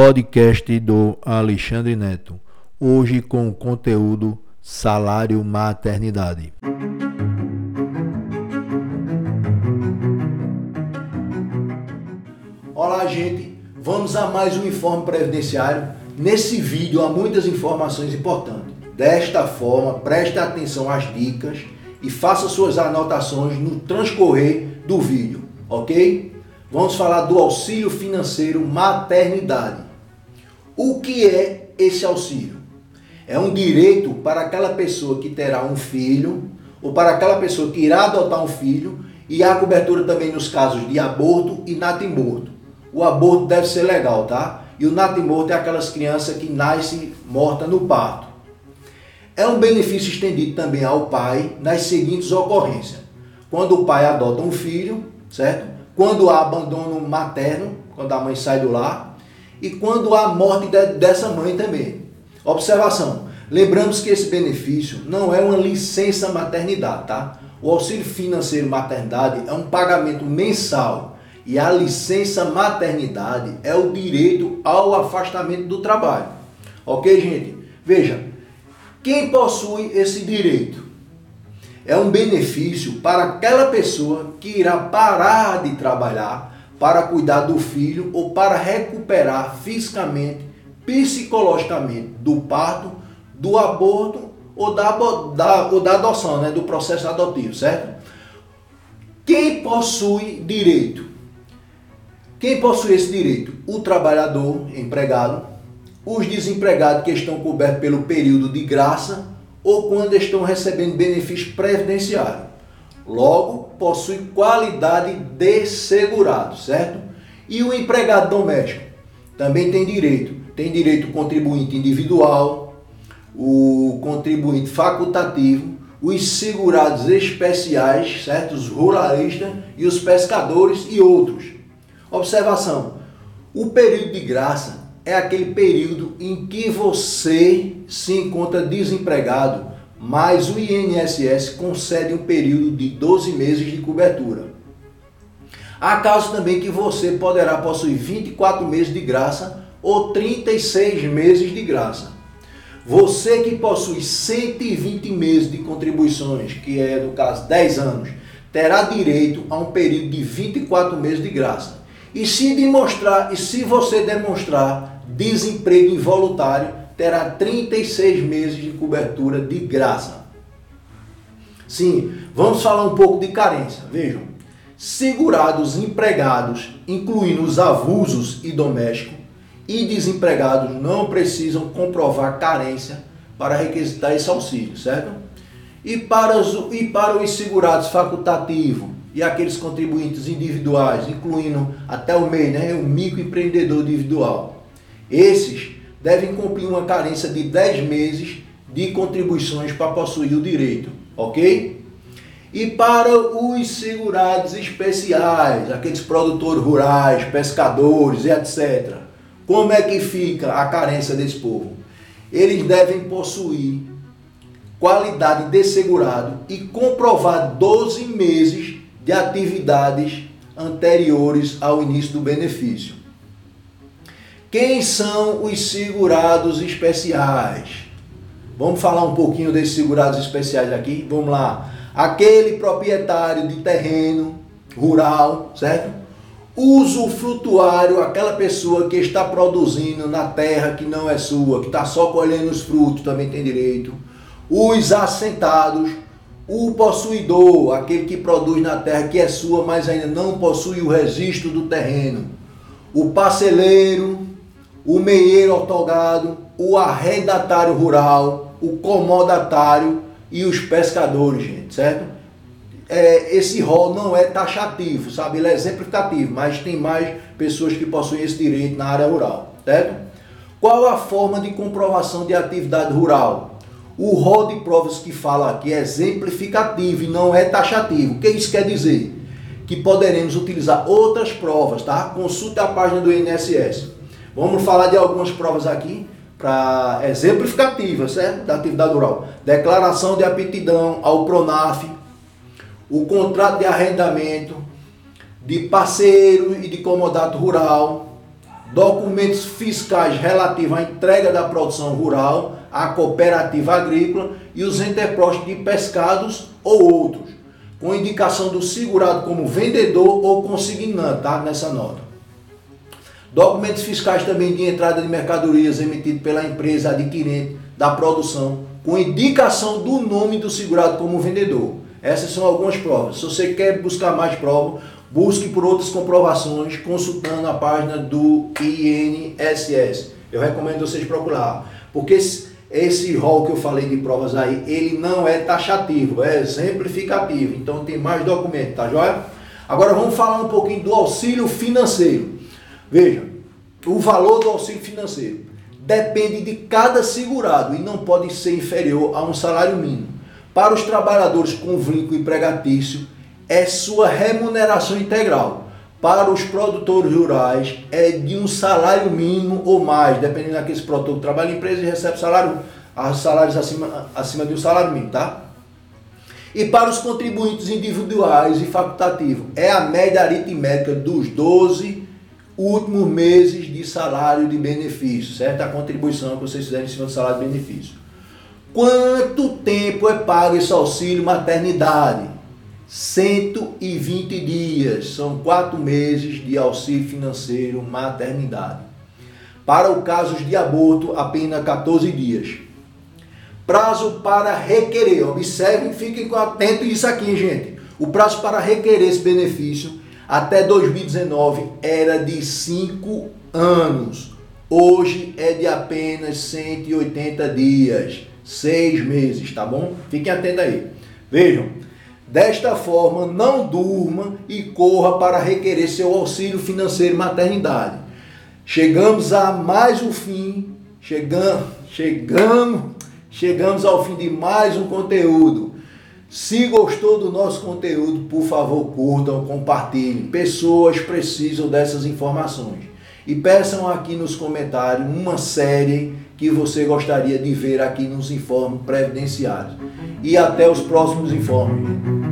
podcast do Alexandre Neto. Hoje com o conteúdo Salário Maternidade. Olá, gente. Vamos a mais um informe previdenciário. Nesse vídeo há muitas informações importantes. Desta forma, preste atenção às dicas e faça suas anotações no transcorrer do vídeo, ok? Vamos falar do auxílio financeiro maternidade. O que é esse auxílio? É um direito para aquela pessoa que terá um filho ou para aquela pessoa que irá adotar um filho e há cobertura também nos casos de aborto e natimorto. O aborto deve ser legal, tá? E o natimorto é aquelas crianças que nascem morta no parto. É um benefício estendido também ao pai nas seguintes ocorrências. Quando o pai adota um filho, certo? quando há abandono materno, quando a mãe sai do lar, e quando há morte de, dessa mãe também. Observação: lembramos que esse benefício não é uma licença maternidade, tá? O auxílio financeiro maternidade é um pagamento mensal e a licença maternidade é o direito ao afastamento do trabalho. Ok, gente? Veja, quem possui esse direito? é um benefício para aquela pessoa que irá parar de trabalhar para cuidar do filho ou para recuperar fisicamente, psicologicamente do parto, do aborto ou da, da, ou da adoção, né, do processo adotivo, certo? Quem possui direito? Quem possui esse direito? O trabalhador empregado, os desempregados que estão cobertos pelo período de graça ou quando estão recebendo benefício previdenciário. Logo, possui qualidade de segurado, certo? E o empregado doméstico também tem direito. Tem direito o contribuinte individual, o contribuinte facultativo, os segurados especiais, certo? Os ruralistas e os pescadores e outros. Observação: o período de graça é aquele período em que você se encontra desempregado, mas o INSS concede um período de 12 meses de cobertura. Há casos também que você poderá possuir 24 meses de graça ou 36 meses de graça. Você que possui 120 meses de contribuições, que é no caso 10 anos, terá direito a um período de 24 meses de graça. E se demonstrar, e se você demonstrar desemprego involuntário terá 36 meses de cobertura de graça. Sim, vamos falar um pouco de carência. Vejam, segurados empregados, incluindo os avulsos e domésticos, e desempregados não precisam comprovar carência para requisitar esse auxílio, certo? E para os, e para os segurados facultativos e aqueles contribuintes individuais, incluindo até o MEI, né, o microempreendedor individual, esses devem cumprir uma carência de 10 meses de contribuições para possuir o direito, ok? E para os segurados especiais, aqueles produtores rurais, pescadores e etc., como é que fica a carência desse povo? Eles devem possuir qualidade de segurado e comprovar 12 meses de atividades anteriores ao início do benefício. Quem são os segurados especiais? Vamos falar um pouquinho desses segurados especiais aqui? Vamos lá. Aquele proprietário de terreno rural, certo? Uso frutuário, aquela pessoa que está produzindo na terra que não é sua, que está só colhendo os frutos, também tem direito. Os assentados, o possuidor, aquele que produz na terra que é sua, mas ainda não possui o registro do terreno. O parceleiro, o meieiro otorgado, o arrendatário rural, o comodatário e os pescadores, gente, certo? É, esse rol não é taxativo, sabe? Ele é exemplificativo, mas tem mais pessoas que possuem esse direito na área rural, certo? Qual a forma de comprovação de atividade rural? O rol de provas que fala aqui é exemplificativo e não é taxativo. O que isso quer dizer? Que poderemos utilizar outras provas, tá? Consulte a página do INSS. Vamos falar de algumas provas aqui para exemplificativas, certo? Da atividade rural. Declaração de aptidão ao PRONAF, o contrato de arrendamento, de parceiro e de comodato rural, documentos fiscais relativos à entrega da produção rural, à cooperativa agrícola e os interpostos de pescados ou outros, com indicação do segurado como vendedor ou consignante, tá? Nessa nota. Documentos fiscais também de entrada de mercadorias emitidos pela empresa adquirente da produção, com indicação do nome do segurado como vendedor. Essas são algumas provas. Se você quer buscar mais provas, busque por outras comprovações consultando a página do INSS. Eu recomendo vocês procurar, porque esse rol que eu falei de provas aí, ele não é taxativo, é exemplificativo. Então tem mais documentos, tá joia? Agora vamos falar um pouquinho do auxílio financeiro. Veja, o valor do auxílio financeiro depende de cada segurado e não pode ser inferior a um salário mínimo. Para os trabalhadores com vínculo empregatício, é sua remuneração integral. Para os produtores rurais, é de um salário mínimo ou mais, dependendo daquele produtor trabalha em empresa e recebe salário, salários acima, acima de um salário mínimo, tá? E para os contribuintes individuais e facultativos, é a média aritmética dos 12 últimos meses de salário de benefício, certo? A contribuição que vocês fizerem em cima do salário de benefício. Quanto tempo é pago esse auxílio maternidade? 120 dias, são quatro meses de auxílio financeiro maternidade. Para o casos de aborto, apenas 14 dias. Prazo para requerer, observem, fiquem atentos isso aqui, gente. O prazo para requerer esse benefício até 2019 era de 5 anos. Hoje é de apenas 180 dias, 6 meses, tá bom? Fiquem atentos aí. Vejam, Desta forma, não durma e corra para requerer seu auxílio financeiro maternidade. Chegamos a mais um fim, chegamos, chegamos, chegamos ao fim de mais um conteúdo. Se gostou do nosso conteúdo, por favor, curtam, compartilhem. Pessoas precisam dessas informações. E peçam aqui nos comentários uma série que você gostaria de ver aqui nos informes previdenciários. E até os próximos informes.